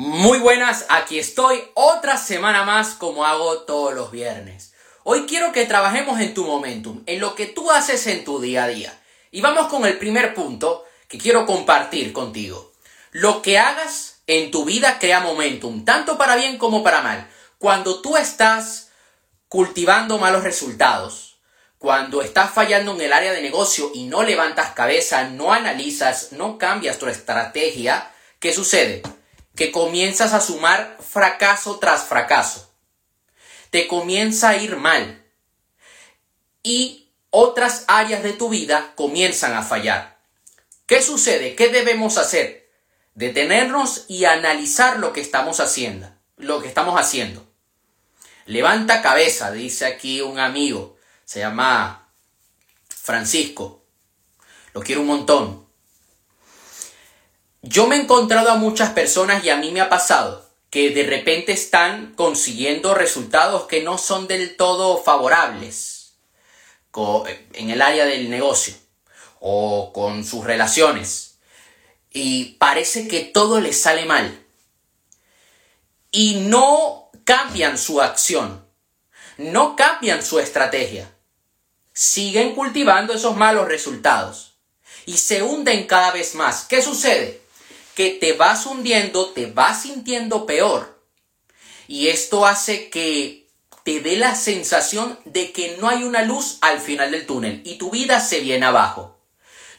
Muy buenas, aquí estoy otra semana más como hago todos los viernes. Hoy quiero que trabajemos en tu momentum, en lo que tú haces en tu día a día. Y vamos con el primer punto que quiero compartir contigo. Lo que hagas en tu vida crea momentum, tanto para bien como para mal. Cuando tú estás cultivando malos resultados, cuando estás fallando en el área de negocio y no levantas cabeza, no analizas, no cambias tu estrategia, ¿qué sucede? Que comienzas a sumar fracaso tras fracaso. Te comienza a ir mal. Y otras áreas de tu vida comienzan a fallar. ¿Qué sucede? ¿Qué debemos hacer? Detenernos y analizar lo que estamos haciendo. Lo que estamos haciendo. Levanta cabeza, dice aquí un amigo. Se llama Francisco. Lo quiero un montón. Yo me he encontrado a muchas personas y a mí me ha pasado que de repente están consiguiendo resultados que no son del todo favorables en el área del negocio o con sus relaciones y parece que todo les sale mal y no cambian su acción, no cambian su estrategia, siguen cultivando esos malos resultados y se hunden cada vez más. ¿Qué sucede? Que te vas hundiendo, te vas sintiendo peor. Y esto hace que te dé la sensación de que no hay una luz al final del túnel y tu vida se viene abajo.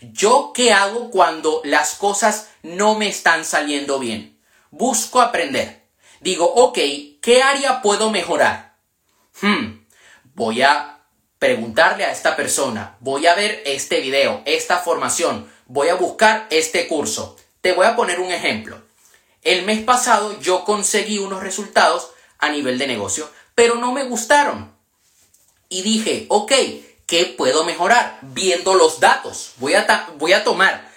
¿Yo qué hago cuando las cosas no me están saliendo bien? Busco aprender. Digo, ok, ¿qué área puedo mejorar? Hmm, voy a preguntarle a esta persona, voy a ver este video, esta formación, voy a buscar este curso. Te voy a poner un ejemplo. El mes pasado yo conseguí unos resultados a nivel de negocio, pero no me gustaron. Y dije, ok, ¿qué puedo mejorar? Viendo los datos. Voy a, voy a tomar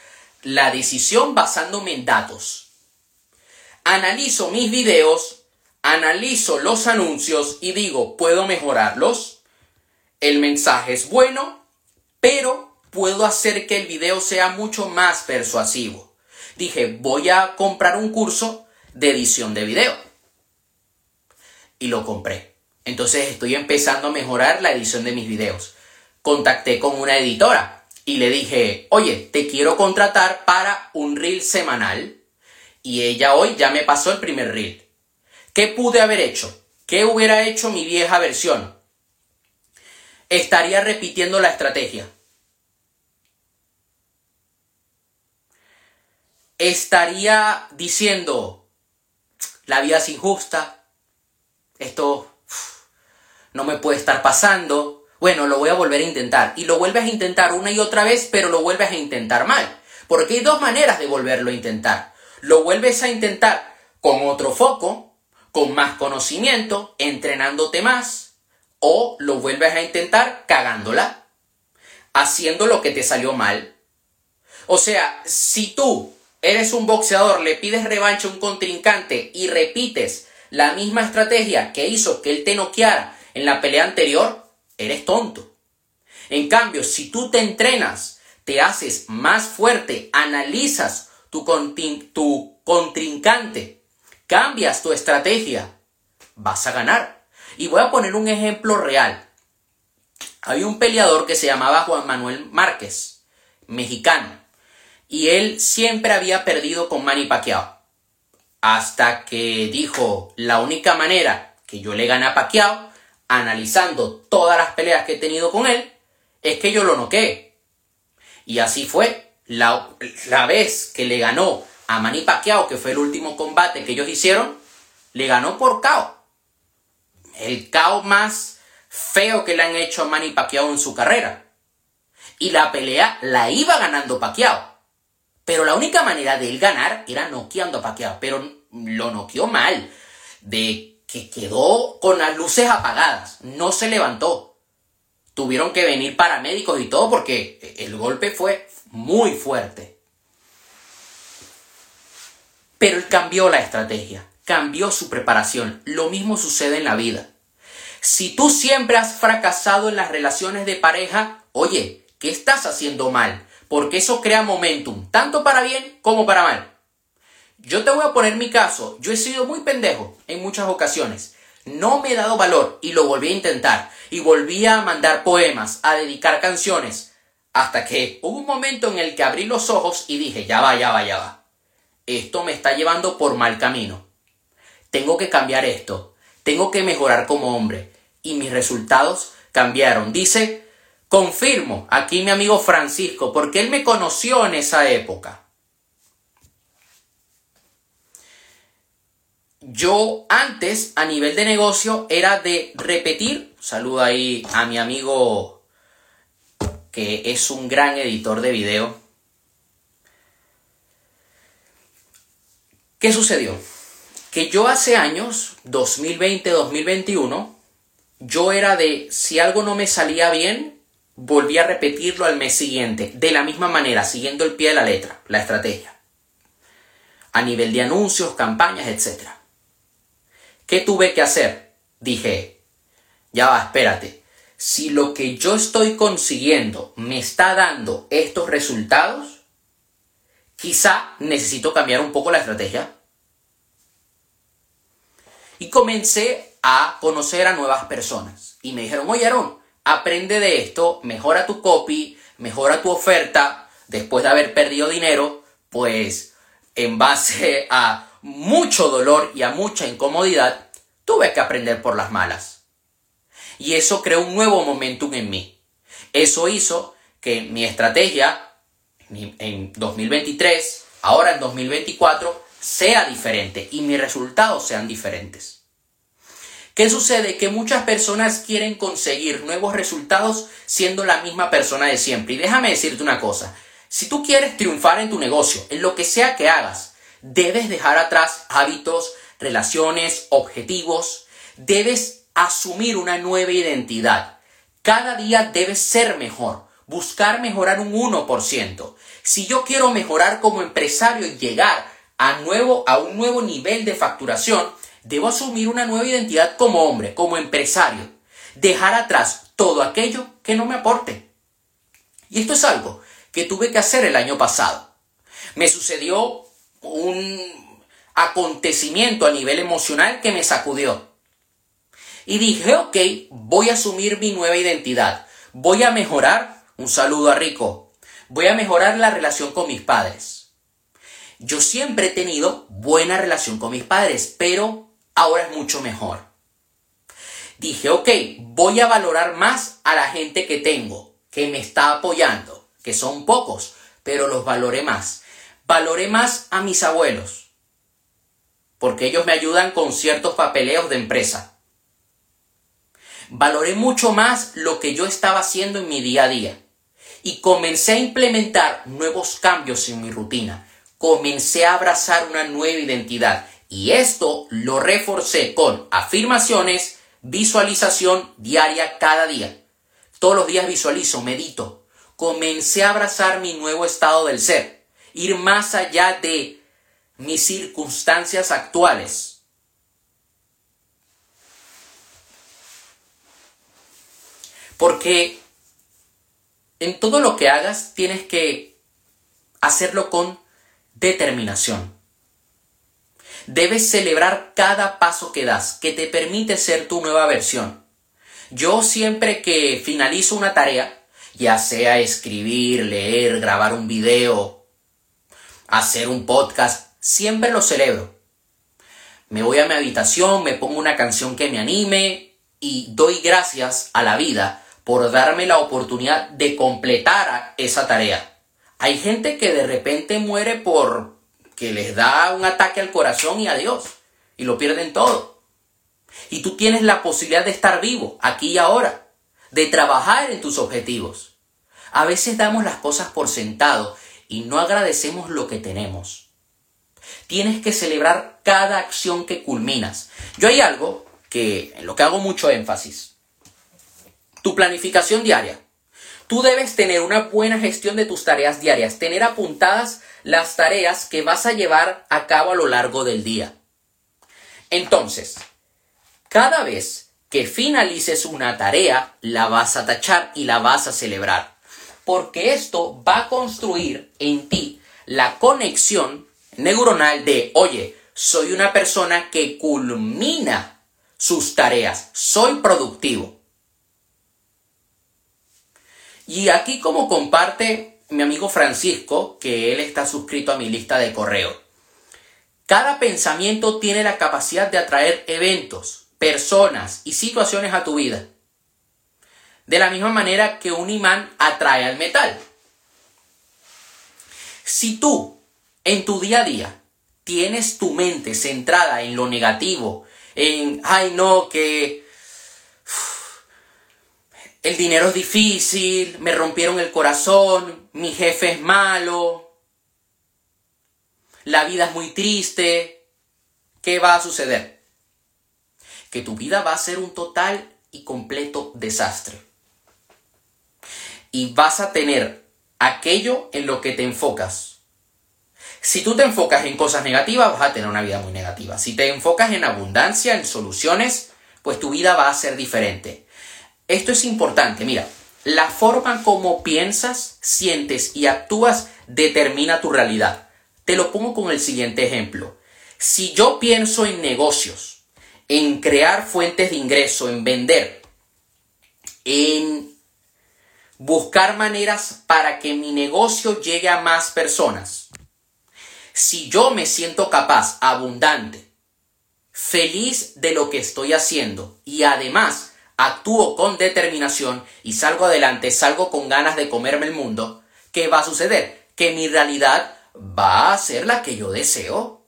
la decisión basándome en datos. Analizo mis videos, analizo los anuncios y digo, ¿puedo mejorarlos? El mensaje es bueno, pero puedo hacer que el video sea mucho más persuasivo dije, voy a comprar un curso de edición de video. Y lo compré. Entonces estoy empezando a mejorar la edición de mis videos. Contacté con una editora y le dije, oye, te quiero contratar para un reel semanal. Y ella hoy ya me pasó el primer reel. ¿Qué pude haber hecho? ¿Qué hubiera hecho mi vieja versión? Estaría repitiendo la estrategia. Estaría diciendo, la vida es injusta, esto no me puede estar pasando, bueno, lo voy a volver a intentar. Y lo vuelves a intentar una y otra vez, pero lo vuelves a intentar mal. Porque hay dos maneras de volverlo a intentar. Lo vuelves a intentar con otro foco, con más conocimiento, entrenándote más, o lo vuelves a intentar cagándola, haciendo lo que te salió mal. O sea, si tú eres un boxeador, le pides revancha a un contrincante y repites la misma estrategia que hizo que él te noqueara en la pelea anterior, eres tonto. En cambio, si tú te entrenas, te haces más fuerte, analizas tu, tu contrincante, cambias tu estrategia, vas a ganar. Y voy a poner un ejemplo real. Había un peleador que se llamaba Juan Manuel Márquez, mexicano y él siempre había perdido con Manny Pacquiao. Hasta que dijo, la única manera que yo le gane a Pacquiao, analizando todas las peleas que he tenido con él, es que yo lo noqué. Y así fue. La, la vez que le ganó a Manny Pacquiao, que fue el último combate que ellos hicieron, le ganó por KO. El KO más feo que le han hecho a Manny Pacquiao en su carrera. Y la pelea la iba ganando Pacquiao. Pero la única manera de él ganar era noqueando a Pacquiao, pero lo noqueó mal, de que quedó con las luces apagadas, no se levantó. Tuvieron que venir paramédicos y todo porque el golpe fue muy fuerte. Pero él cambió la estrategia, cambió su preparación. Lo mismo sucede en la vida. Si tú siempre has fracasado en las relaciones de pareja, oye, ¿qué estás haciendo mal? Porque eso crea momentum, tanto para bien como para mal. Yo te voy a poner mi caso. Yo he sido muy pendejo en muchas ocasiones. No me he dado valor y lo volví a intentar. Y volví a mandar poemas, a dedicar canciones. Hasta que hubo un momento en el que abrí los ojos y dije, ya va, ya va, ya va. Esto me está llevando por mal camino. Tengo que cambiar esto. Tengo que mejorar como hombre. Y mis resultados cambiaron. Dice, confirmo, aquí mi amigo Francisco, porque él me conoció en esa época. Yo antes, a nivel de negocio, era de repetir. Saludo ahí a mi amigo que es un gran editor de video. ¿Qué sucedió? Que yo hace años, 2020-2021, yo era de, si algo no me salía bien, volví a repetirlo al mes siguiente, de la misma manera, siguiendo el pie de la letra, la estrategia. A nivel de anuncios, campañas, etc. ¿Qué tuve que hacer? Dije, ya va, espérate. Si lo que yo estoy consiguiendo me está dando estos resultados, quizá necesito cambiar un poco la estrategia. Y comencé a conocer a nuevas personas. Y me dijeron, oye Aaron, aprende de esto, mejora tu copy, mejora tu oferta. Después de haber perdido dinero, pues en base a mucho dolor y a mucha incomodidad, tuve que aprender por las malas. Y eso creó un nuevo momentum en mí. Eso hizo que mi estrategia en 2023, ahora en 2024, sea diferente y mis resultados sean diferentes. ¿Qué sucede? Que muchas personas quieren conseguir nuevos resultados siendo la misma persona de siempre. Y déjame decirte una cosa, si tú quieres triunfar en tu negocio, en lo que sea que hagas, debes dejar atrás hábitos, relaciones, objetivos, debes asumir una nueva identidad. Cada día debes ser mejor, buscar mejorar un 1%. Si yo quiero mejorar como empresario y llegar a, nuevo, a un nuevo nivel de facturación, debo asumir una nueva identidad como hombre, como empresario. Dejar atrás todo aquello que no me aporte. Y esto es algo que tuve que hacer el año pasado. Me sucedió un acontecimiento a nivel emocional que me sacudió. Y dije, ok, voy a asumir mi nueva identidad. Voy a mejorar, un saludo a Rico, voy a mejorar la relación con mis padres yo siempre he tenido buena relación con mis padres, pero ahora es mucho mejor. Dije, ok, voy a valorar más a la gente que tengo, que me está apoyando, que son pocos, pero los valoré más. Valoré más a mis abuelos, porque ellos me ayudan con ciertos papeleos de empresa. Valoré mucho más lo que yo estaba haciendo en mi día a día y comencé a implementar nuevos cambios en mi rutina comencé a abrazar una nueva identidad y esto lo reforcé con afirmaciones, visualización diaria cada día. Todos los días visualizo, medito. Comencé a abrazar mi nuevo estado del ser, ir más allá de mis circunstancias actuales. Porque en todo lo que hagas tienes que hacerlo con determinación. Debes celebrar cada paso que das, que te permite ser tu nueva versión. Yo siempre que finalizo una tarea, ya sea escribir, leer, grabar un video, hacer un podcast, siempre lo celebro. Me voy a mi habitación, me pongo una canción que me anime y doy gracias a la vida por darme la oportunidad de completar esa tarea. Hay gente que de repente muere por que les da un ataque al corazón y a Dios y lo pierden todo. Y tú tienes la posibilidad de estar vivo aquí y ahora, de trabajar en tus objetivos. A veces damos las cosas por sentado y no agradecemos lo que tenemos. Tienes que celebrar cada acción que culminas. Yo hay algo que en lo que hago mucho énfasis. Tu planificación diaria. Tú debes tener una buena gestión de tus tareas diarias, tener apuntadas las tareas que vas a llevar a cabo a lo largo del día. Entonces, cada vez que finalices una tarea, la vas a tachar y la vas a celebrar, porque esto va a construir en ti la conexión neuronal de, oye, soy una persona que culmina sus tareas, soy productivo. Y aquí como comparte mi amigo Francisco, que él está suscrito a mi lista de correo. Cada pensamiento tiene la capacidad de atraer eventos, personas y situaciones a tu vida. De la misma manera que un imán atrae al metal. Si tú en tu día a día tienes tu mente centrada en lo negativo, en, ay no, que el dinero es difícil, me rompieron el corazón, mi jefe es malo, la vida es muy triste, ¿qué va a suceder? Que tu vida va a ser un total y completo desastre. Y vas a tener aquello en lo que te enfocas. Si tú te enfocas en cosas negativas, vas a tener una vida muy negativa. Si te enfocas en abundancia, en soluciones, pues tu vida va a ser diferente. Esto es importante, mira, la forma como piensas, sientes y actúas determina tu realidad. Te lo pongo con el siguiente ejemplo. Si yo pienso en negocios, en crear fuentes de ingreso, en vender, en buscar maneras para que mi negocio llegue a más personas, si yo me siento capaz, abundante, feliz de lo que estoy haciendo y además actúo con determinación y salgo adelante, salgo con ganas de comerme el mundo, ¿qué va a suceder? Que mi realidad va a ser la que yo deseo.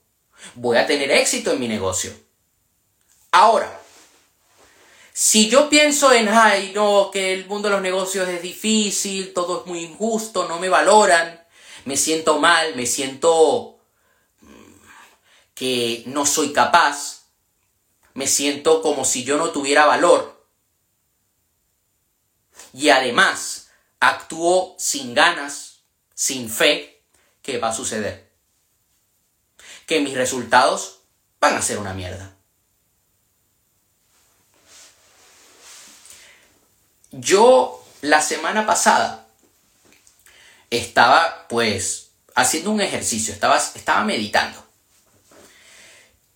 Voy a tener éxito en mi negocio. Ahora, si yo pienso en, ay, no, que el mundo de los negocios es difícil, todo es muy injusto, no me valoran, me siento mal, me siento mm, que no soy capaz, me siento como si yo no tuviera valor, y además actúo sin ganas, sin fe, ¿qué va a suceder? Que mis resultados van a ser una mierda. Yo la semana pasada estaba pues haciendo un ejercicio, estaba, estaba meditando.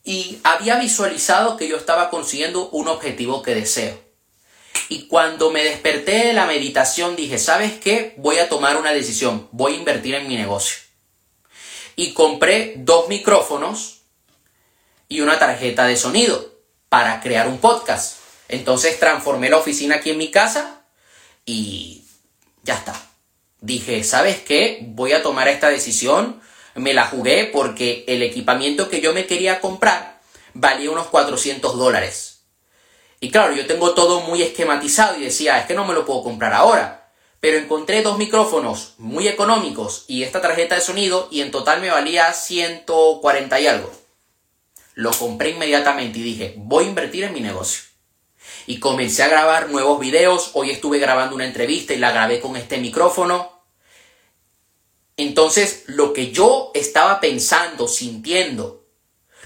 Y había visualizado que yo estaba consiguiendo un objetivo que deseo. Y cuando me desperté de la meditación dije, ¿sabes qué? Voy a tomar una decisión, voy a invertir en mi negocio. Y compré dos micrófonos y una tarjeta de sonido para crear un podcast. Entonces transformé la oficina aquí en mi casa y ya está. Dije, ¿sabes qué? Voy a tomar esta decisión. Me la jugué porque el equipamiento que yo me quería comprar valía unos 400 dólares. Y claro, yo tengo todo muy esquematizado y decía, es que no me lo puedo comprar ahora. Pero encontré dos micrófonos muy económicos y esta tarjeta de sonido y en total me valía 140 y algo. Lo compré inmediatamente y dije, voy a invertir en mi negocio. Y comencé a grabar nuevos videos. Hoy estuve grabando una entrevista y la grabé con este micrófono. Entonces, lo que yo estaba pensando, sintiendo,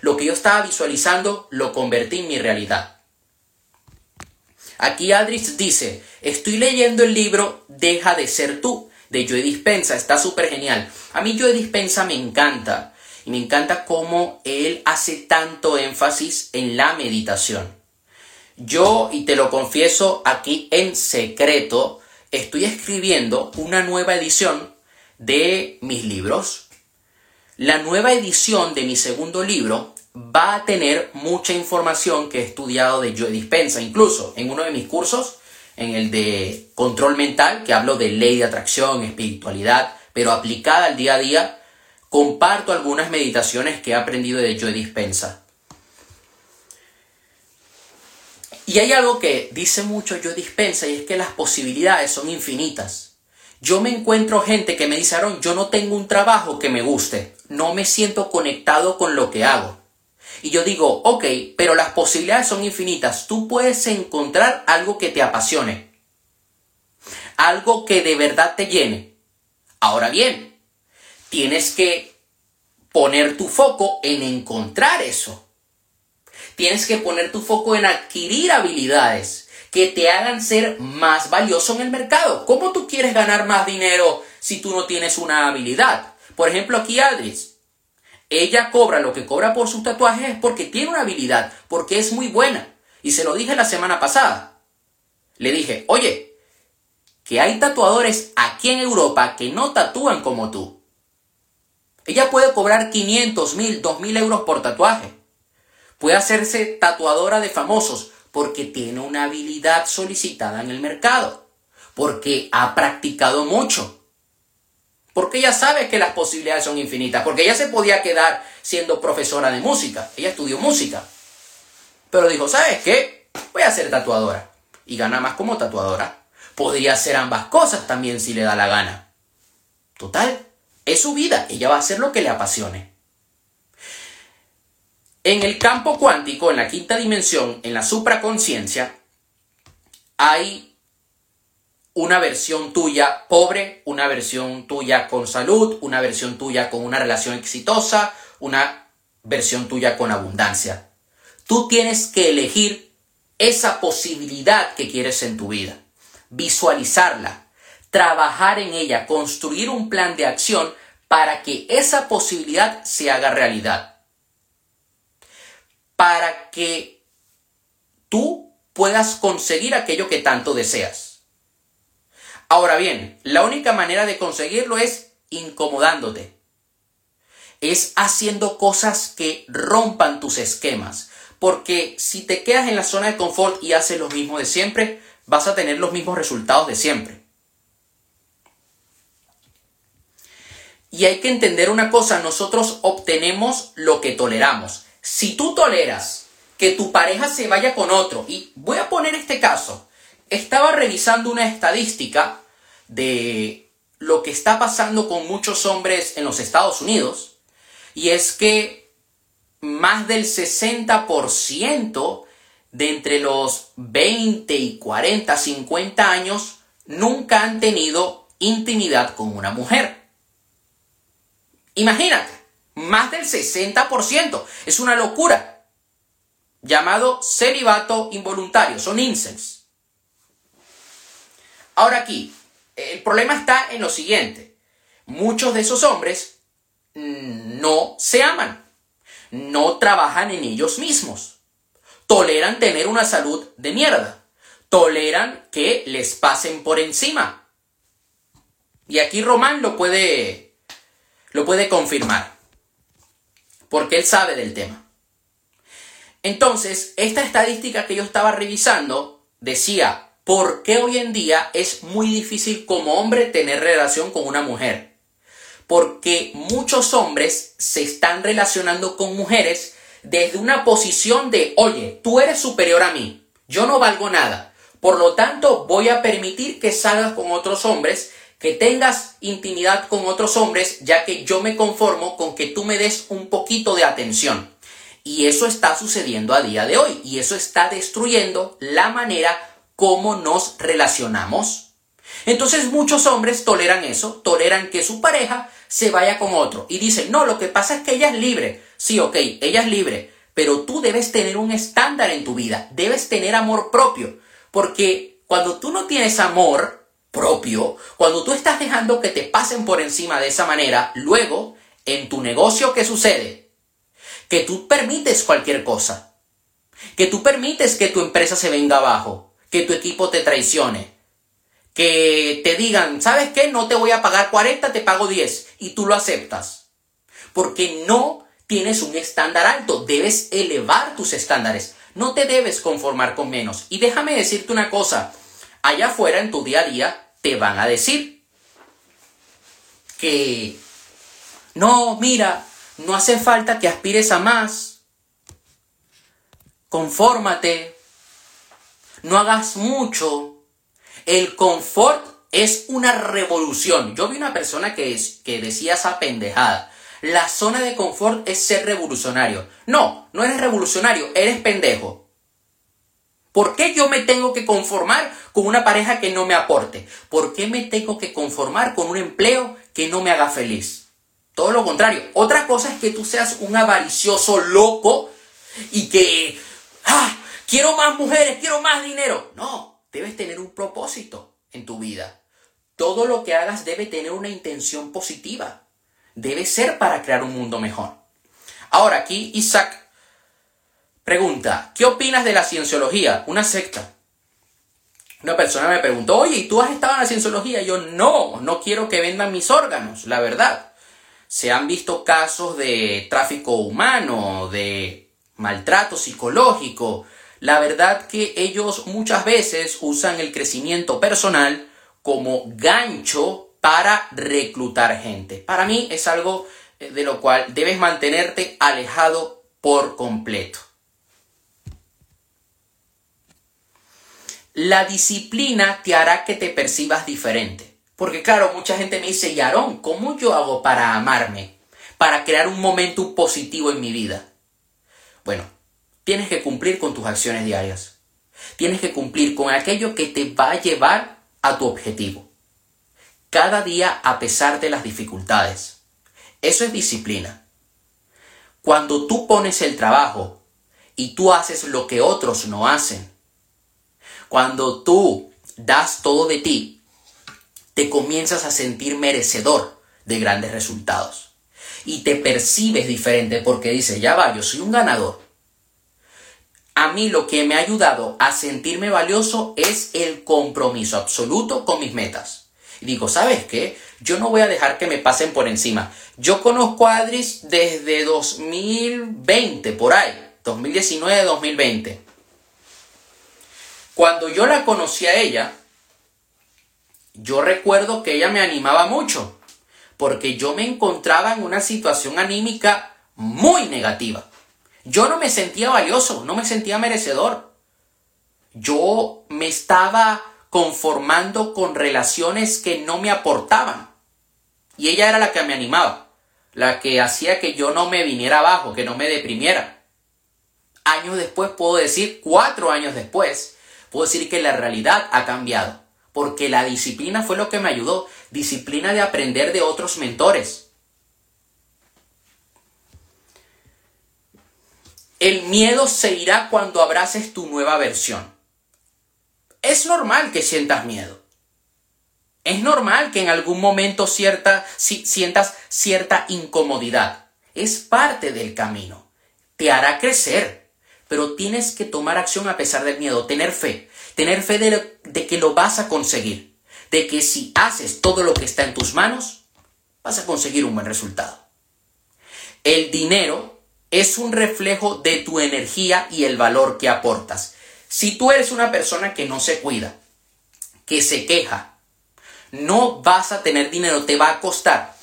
lo que yo estaba visualizando, lo convertí en mi realidad. Aquí Adris dice, estoy leyendo el libro Deja de ser tú, de Joe Dispensa, está súper genial. A mí Joe Dispensa me encanta, y me encanta cómo él hace tanto énfasis en la meditación. Yo, y te lo confieso aquí en secreto, estoy escribiendo una nueva edición de mis libros. La nueva edición de mi segundo libro va a tener mucha información que he estudiado de Joe Dispensa. Incluso en uno de mis cursos, en el de control mental, que hablo de ley de atracción, espiritualidad, pero aplicada al día a día, comparto algunas meditaciones que he aprendido de Joe Dispensa. Y hay algo que dice mucho Joe Dispensa y es que las posibilidades son infinitas. Yo me encuentro gente que me dice, Aaron, yo no tengo un trabajo que me guste, no me siento conectado con lo que hago. Y yo digo, ok, pero las posibilidades son infinitas. Tú puedes encontrar algo que te apasione. Algo que de verdad te llene. Ahora bien, tienes que poner tu foco en encontrar eso. Tienes que poner tu foco en adquirir habilidades que te hagan ser más valioso en el mercado. ¿Cómo tú quieres ganar más dinero si tú no tienes una habilidad? Por ejemplo, aquí Adris ella cobra lo que cobra por sus tatuajes es porque tiene una habilidad, porque es muy buena. Y se lo dije la semana pasada. Le dije, oye, que hay tatuadores aquí en Europa que no tatúan como tú. Ella puede cobrar 500, 1000, 2000 euros por tatuaje. Puede hacerse tatuadora de famosos porque tiene una habilidad solicitada en el mercado. Porque ha practicado mucho porque ella sabe que las posibilidades son infinitas, porque ella se podía quedar siendo profesora de música, ella estudió música, pero dijo, ¿sabes qué? Voy a ser tatuadora y gana más como tatuadora. Podría hacer ambas cosas también si le da la gana. Total, es su vida, ella va a hacer lo que le apasione. En el campo cuántico, en la quinta dimensión, en la supraconciencia, hay una versión tuya pobre, una versión tuya con salud, una versión tuya con una relación exitosa, una versión tuya con abundancia. Tú tienes que elegir esa posibilidad que quieres en tu vida, visualizarla, trabajar en ella, construir un plan de acción para que esa posibilidad se haga realidad. Para que tú puedas conseguir aquello que tanto deseas. Ahora bien, la única manera de conseguirlo es incomodándote. Es haciendo cosas que rompan tus esquemas. Porque si te quedas en la zona de confort y haces lo mismo de siempre, vas a tener los mismos resultados de siempre. Y hay que entender una cosa, nosotros obtenemos lo que toleramos. Si tú toleras que tu pareja se vaya con otro, y voy a poner este caso, estaba revisando una estadística de lo que está pasando con muchos hombres en los Estados Unidos, y es que más del 60% de entre los 20 y 40, 50 años nunca han tenido intimidad con una mujer. Imagínate, más del 60%. Es una locura. Llamado celibato involuntario, son incels. Ahora aquí, el problema está en lo siguiente. Muchos de esos hombres no se aman, no trabajan en ellos mismos, toleran tener una salud de mierda, toleran que les pasen por encima. Y aquí Román lo puede, lo puede confirmar, porque él sabe del tema. Entonces, esta estadística que yo estaba revisando decía ¿Por qué hoy en día es muy difícil como hombre tener relación con una mujer? Porque muchos hombres se están relacionando con mujeres desde una posición de, oye, tú eres superior a mí, yo no valgo nada, por lo tanto voy a permitir que salgas con otros hombres, que tengas intimidad con otros hombres, ya que yo me conformo con que tú me des un poquito de atención. Y eso está sucediendo a día de hoy, y eso está destruyendo la manera cómo nos relacionamos. Entonces muchos hombres toleran eso, toleran que su pareja se vaya con otro y dicen, no, lo que pasa es que ella es libre. Sí, ok, ella es libre, pero tú debes tener un estándar en tu vida, debes tener amor propio, porque cuando tú no tienes amor propio, cuando tú estás dejando que te pasen por encima de esa manera, luego, en tu negocio, ¿qué sucede? Que tú permites cualquier cosa, que tú permites que tu empresa se venga abajo, que tu equipo te traicione. Que te digan, ¿sabes qué? No te voy a pagar 40, te pago 10. Y tú lo aceptas. Porque no tienes un estándar alto. Debes elevar tus estándares. No te debes conformar con menos. Y déjame decirte una cosa. Allá afuera en tu día a día te van a decir que no, mira, no hace falta que aspires a más. Confórmate, no hagas mucho. El confort es una revolución. Yo vi una persona que, es, que decía esa pendejada. La zona de confort es ser revolucionario. No, no eres revolucionario, eres pendejo. ¿Por qué yo me tengo que conformar con una pareja que no me aporte? ¿Por qué me tengo que conformar con un empleo que no me haga feliz? Todo lo contrario. Otra cosa es que tú seas un avaricioso loco y que ¡ah! Quiero más mujeres, quiero más dinero. No, debes tener un propósito en tu vida. Todo lo que hagas debe tener una intención positiva. Debe ser para crear un mundo mejor. Ahora aquí Isaac pregunta, ¿qué opinas de la cienciología? Una secta. Una persona me preguntó, oye, ¿y tú has estado en la cienciología? Yo, no, no quiero que vendan mis órganos, la verdad. Se han visto casos de tráfico humano, de maltrato psicológico. La verdad que ellos muchas veces usan el crecimiento personal como gancho para reclutar gente. Para mí es algo eh, de lo cual debes mantenerte alejado por completo. La disciplina te hará que te percibas diferente. Porque claro, mucha gente me dice, Yarón, ¿cómo yo hago para amarme? Para crear un momento positivo en mi vida. Bueno, tienes que cumplir con tus acciones diarias. Tienes que cumplir con aquello que te va a llevar a tu objetivo. Cada día a pesar de las dificultades. Eso es disciplina. Cuando tú pones el trabajo y tú haces lo que otros no hacen, cuando tú das todo de ti, te comienzas a sentir merecedor de grandes resultados. Y te percibes diferente porque dices, ya va, yo soy un ganador. A mí lo que me ha ayudado a sentirme valioso es el compromiso absoluto con mis metas. Digo, ¿sabes qué? Yo no voy a dejar que me pasen por encima. Yo conozco a Adris desde 2020, por ahí, 2019-2020. Cuando yo la conocí a ella, yo recuerdo que ella me animaba mucho, porque yo me encontraba en una situación anímica muy negativa. Yo no me sentía valioso, no me sentía merecedor. Yo me estaba conformando con relaciones que no me aportaban. Y ella era la que me animaba, la que hacía que yo no me viniera abajo, que no me deprimiera. Años después, puedo decir, cuatro años después, puedo decir que la realidad ha cambiado, porque la disciplina fue lo que me ayudó, disciplina de aprender de otros mentores. El miedo se irá cuando abraces tu nueva versión. Es normal que sientas miedo. Es normal que en algún momento cierta, si, sientas cierta incomodidad. Es parte del camino. Te hará crecer pero tienes que tomar acción a pesar del miedo, tener fe, tener fe de, que lo vas a conseguir, de que si haces todo lo que está en tus manos, vas a conseguir un buen resultado. El dinero es un reflejo de tu energía y el valor que aportas. Si tú eres una persona que no se cuida, que se queja, no vas a tener dinero, te va a costar.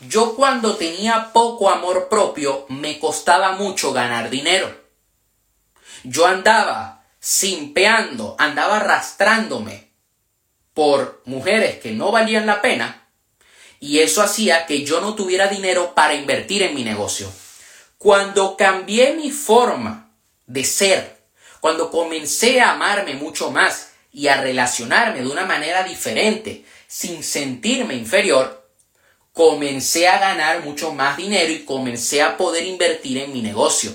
Yo cuando tenía poco amor propio, me costaba mucho ganar dinero yo andaba simpeando, andaba arrastrándome por mujeres que no valían la pena y eso hacía que yo no tuviera dinero para invertir en mi negocio. Cuando cambié mi forma de ser, cuando comencé a amarme mucho más y a relacionarme de una manera diferente, sin sentirme inferior, comencé a ganar mucho más dinero y comencé a poder invertir en mi negocio.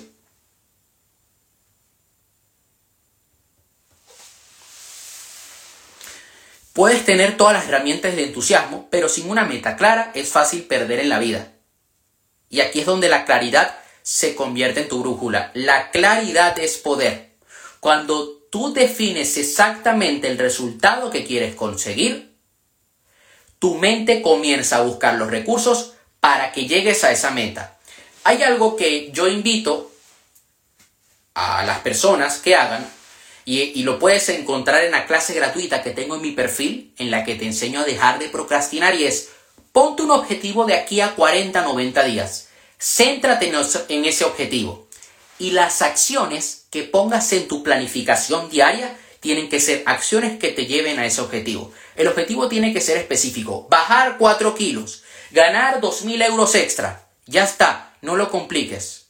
Puedes tener todas las herramientas de entusiasmo, pero sin una meta clara es fácil perder en la vida. Y aquí es donde la claridad se convierte en tu brújula. La claridad es poder. Cuando tú defines exactamente el resultado que quieres conseguir, tu mente comienza a buscar los recursos para que llegues a esa meta. Hay algo que yo invito a las personas que hagan y, lo puedes encontrar en la clase gratuita que tengo en mi perfil, en la que te enseño a dejar de procrastinar y es, ponte un objetivo de aquí a 40, 90 días. Céntrate en ese objetivo. Y las acciones que pongas en tu planificación diaria tienen que ser acciones que te lleven a ese objetivo. El objetivo tiene que ser específico. Bajar 4 kilos. Ganar 2.000 euros extra. Ya está. No lo compliques.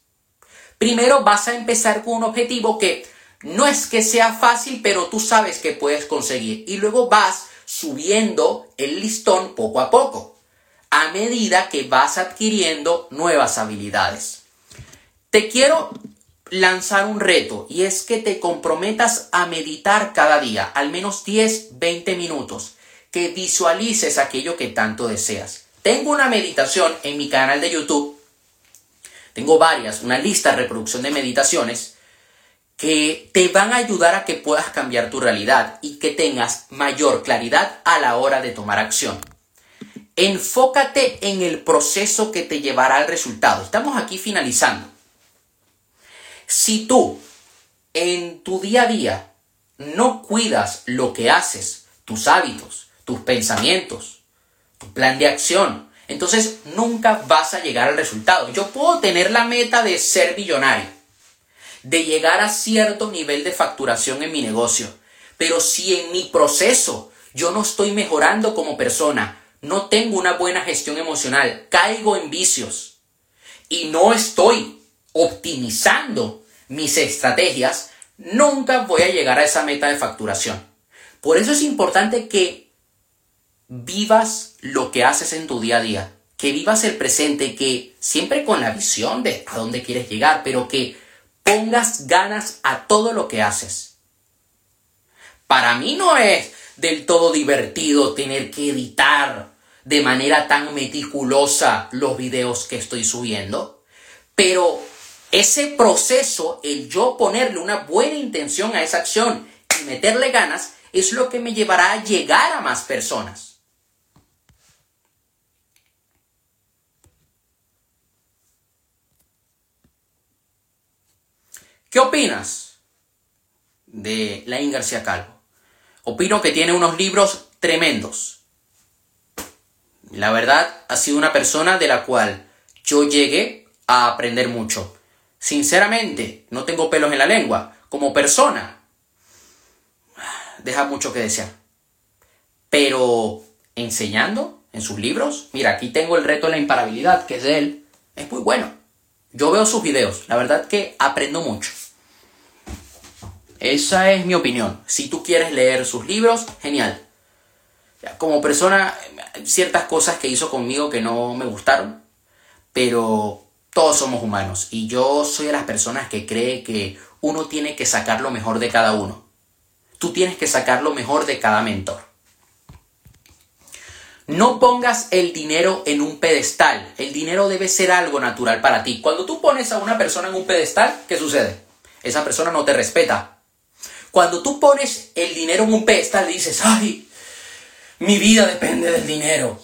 Primero vas a empezar con un objetivo que no es que sea fácil, pero tú sabes que puedes conseguir. Y luego vas subiendo el listón poco a poco, medida que vas adquiriendo nuevas habilidades. Te quiero lanzar un reto y es que te comprometas a meditar cada día, al menos 10, 20 minutos, que visualices aquello que tanto deseas. Tengo una meditación en mi canal de YouTube tengo varias, una lista de reproducción de meditaciones que te van a ayudar a que puedas cambiar tu realidad y que tengas mayor claridad a la hora de tomar acción. Enfócate en el proceso que te llevará al resultado. Estamos aquí finalizando. Si tú en tu día a día no cuidas lo que haces, tus hábitos, tus pensamientos, tu plan de acción, entonces nunca vas a llegar al resultado. Yo puedo tener la meta de ser billonario, de llegar a cierto nivel de facturación en mi negocio, pero si en mi proceso yo no estoy mejorando como persona, no tengo una buena gestión emocional, caigo en vicios y no estoy optimizando mis estrategias, nunca voy a llegar a esa meta de facturación. Por eso es importante que vivas lo que haces en tu día a día, que vivas el presente, que siempre con la visión de a dónde quieres llegar, pero que pongas ganas a todo lo que haces. Para mí no es del todo divertido tener que editar de manera tan meticulosa los videos que estoy subiendo, pero ese proceso, el yo ponerle una buena intención a esa acción y meterle ganas, es lo que me llevará a llegar a más personas. ¿Qué opinas de Laín García Calvo? Opino que tiene unos libros tremendos. La verdad, ha sido una persona de la cual yo llegué a aprender mucho. Sinceramente, no tengo pelos en la lengua. Como persona, deja mucho que desear. Pero enseñando en sus libros, mira, aquí tengo el reto de la imparabilidad, que es de él, es muy bueno. Yo veo sus videos, la verdad que aprendo mucho. Esa es mi opinión. Si tú quieres leer sus libros, genial. Como persona, ciertas cosas que hizo conmigo que no me gustaron, pero todos somos humanos y yo soy de las personas que cree que uno tiene que sacar lo mejor de cada uno. Tú tienes que sacar lo mejor de cada mentor. No pongas el dinero en un pedestal. El dinero debe ser algo natural para ti. Cuando tú pones a una persona en un pedestal, ¿qué sucede? Esa persona no te respeta. Cuando tú pones el dinero en un pedestal, dices, ay, mi vida depende del dinero.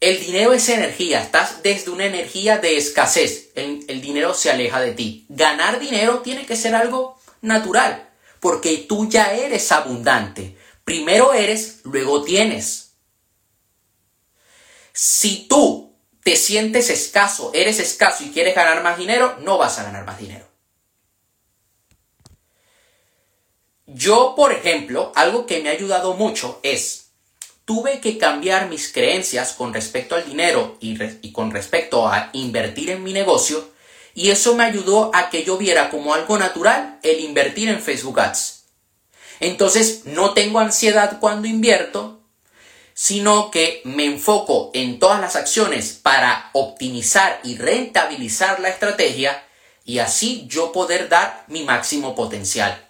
El dinero es energía, estás desde una energía de escasez. El, el, dinero se aleja de ti. Ganar dinero tiene que ser algo natural, porque tú ya eres abundante. Primero eres, luego tienes. Si tú te sientes escaso, eres escaso y quieres ganar más dinero, no vas a ganar más dinero. Yo, por ejemplo, algo que me ha ayudado mucho es, tuve que cambiar mis creencias con respecto al dinero y, con respecto a invertir en mi negocio, y eso me ayudó a que yo viera como algo natural el invertir en Facebook Ads. Entonces, no tengo ansiedad cuando invierto, sino que me enfoco en todas las acciones para optimizar y rentabilizar la estrategia y así yo poder dar mi máximo potencial.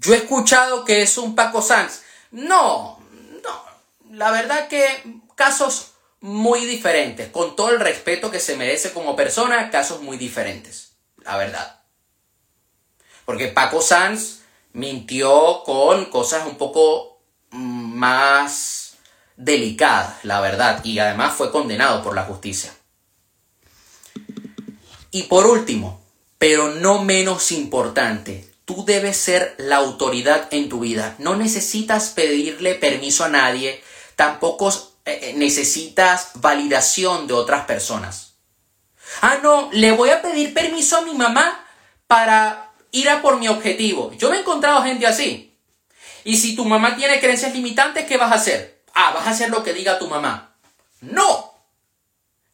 Yo he escuchado que es un Paco Sanz. No, no. La verdad que casos muy diferentes. Con todo el respeto que se merece como persona, casos muy diferentes. La verdad. Porque Paco Sanz mintió con cosas un poco más delicadas, la verdad. Y además fue condenado por la justicia. Y por último, pero no menos importante, Tú debes ser la autoridad en tu vida. No necesitas pedirle permiso a nadie, tampoco eh, eh, necesitas validación de otras personas. Ah, no, le voy a pedir permiso a mi mamá para ir a por mi objetivo. Yo me he encontrado gente así. Y si tu mamá tiene creencias limitantes, ¿qué vas a hacer? Ah, vas a hacer lo que diga tu mamá. No.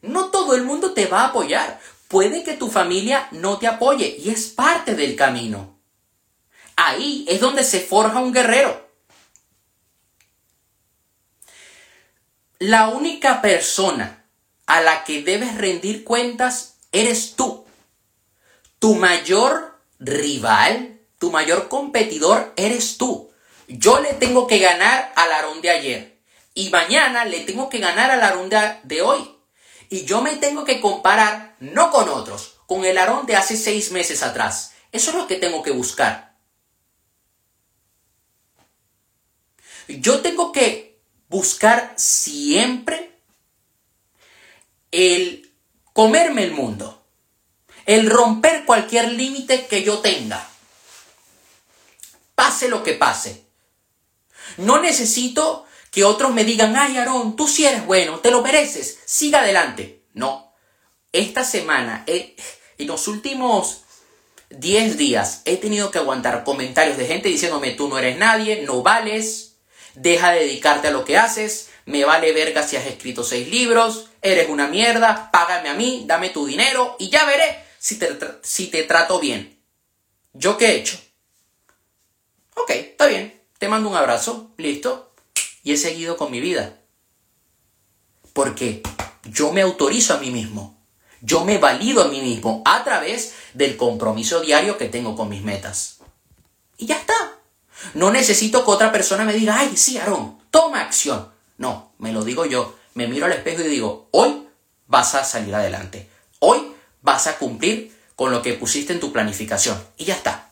No todo el mundo te va a apoyar. Puede que tu familia no te apoye y es parte del camino. Ahí es donde se forja un guerrero. La única persona a la que debes rendir cuentas eres tú. Tu mayor rival, tu mayor competidor eres tú. Yo le tengo que ganar al Aarón de ayer. Y mañana le tengo que ganar al Aarón de hoy. Y yo me tengo que comparar no con otros, con el Aarón de hace seis meses atrás. Eso es lo que tengo que buscar. Yo tengo que buscar siempre el comerme el mundo, el romper cualquier límite que yo tenga, pase lo que pase. No necesito que otros me digan, ay Aarón, tú sí eres bueno, te lo mereces, siga adelante. No, esta semana, en los últimos 10 días, he tenido que aguantar comentarios de gente diciéndome, tú no eres nadie, no vales, deja de dedicarte a lo que haces, me vale verga si has escrito seis libros, eres una mierda, págame a mí, dame tu dinero y ya veré si te, si te trato bien. ¿Yo qué he hecho? Ok, está bien, te mando un abrazo, listo, y he seguido con mi vida. Porque yo me autorizo a mí mismo, yo me valido a mí mismo a través del compromiso diario que tengo con mis metas. Y ya está. No necesito que otra persona me diga, ay, sí, Aarón, toma acción. No, me lo digo yo. Me miro al espejo y digo, hoy vas a salir adelante. Hoy vas a cumplir con lo que pusiste en tu planificación. Y ya está.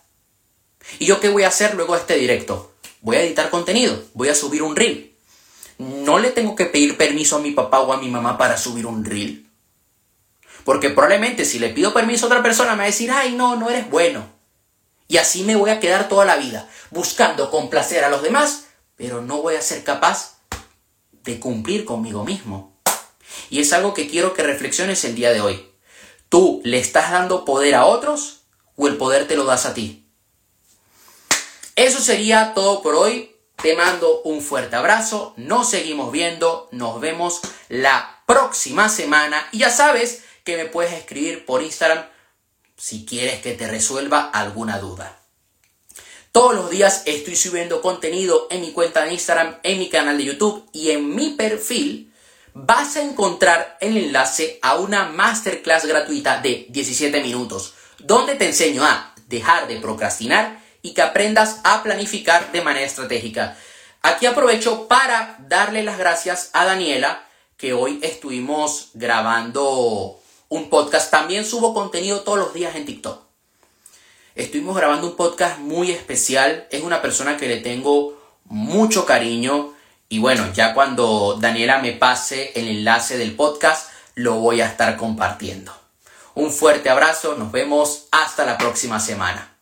¿Y yo qué voy a hacer luego de este directo? Voy a editar contenido, voy a subir un reel. No le tengo que pedir permiso a mi papá o a mi mamá para subir un reel. Porque probablemente si le pido permiso a otra persona me va a decir, ay, no, no eres bueno. Y así me voy a quedar toda la vida, buscando complacer a los demás, pero no voy a ser capaz de cumplir conmigo mismo. Y es algo que quiero que reflexiones el día de hoy. ¿Tú le estás dando poder a otros o el poder te lo das a ti? Eso sería todo por hoy. Te mando un fuerte abrazo. Nos seguimos viendo. Nos vemos la próxima semana. Y ya sabes que me puedes escribir por Instagram si quieres que te resuelva alguna duda. Todos los días estoy subiendo contenido en mi cuenta de Instagram, en mi canal de YouTube y en mi perfil. Vas a encontrar el enlace a una masterclass gratuita de 17 minutos, donde te enseño a dejar de procrastinar y que aprendas a planificar de manera estratégica. Aquí aprovecho para darle las gracias a Daniela, que hoy estuvimos grabando un podcast. También subo contenido todos los días en TikTok. Estuvimos grabando un podcast muy especial. Es una persona que le tengo mucho cariño. Y bueno, ya cuando Daniela me pase el enlace del podcast, lo voy a estar compartiendo. Un fuerte abrazo, nos vemos hasta la próxima semana.